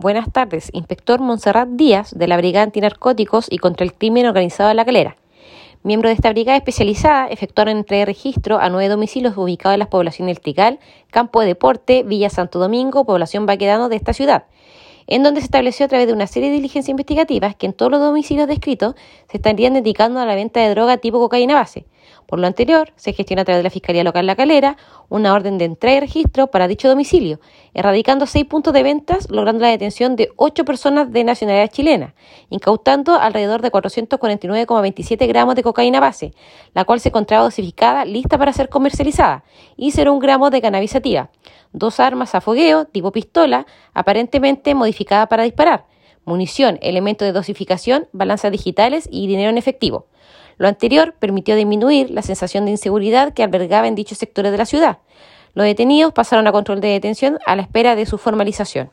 Buenas tardes, inspector Monserrat Díaz de la Brigada Antinarcóticos y contra el Crimen Organizado de La Calera. Miembro de esta brigada especializada, efectuaron entrega de registro a nueve domicilios ubicados en las poblaciones El Trical, Campo de Deporte, Villa Santo Domingo, población Baquedano de esta ciudad en donde se estableció a través de una serie de diligencias investigativas que en todos los domicilios descritos se estarían dedicando a la venta de droga tipo cocaína base. Por lo anterior, se gestiona a través de la Fiscalía Local La Calera una orden de entrega y registro para dicho domicilio, erradicando seis puntos de ventas, logrando la detención de ocho personas de nacionalidad chilena, incautando alrededor de 449,27 gramos de cocaína base, la cual se encontraba dosificada lista para ser comercializada, y 0,1 gramos de cannabis sativa dos armas a fogueo tipo pistola, aparentemente modificada para disparar, munición, elementos de dosificación, balanzas digitales y dinero en efectivo. Lo anterior permitió disminuir la sensación de inseguridad que albergaba en dichos sectores de la ciudad. Los detenidos pasaron a control de detención a la espera de su formalización.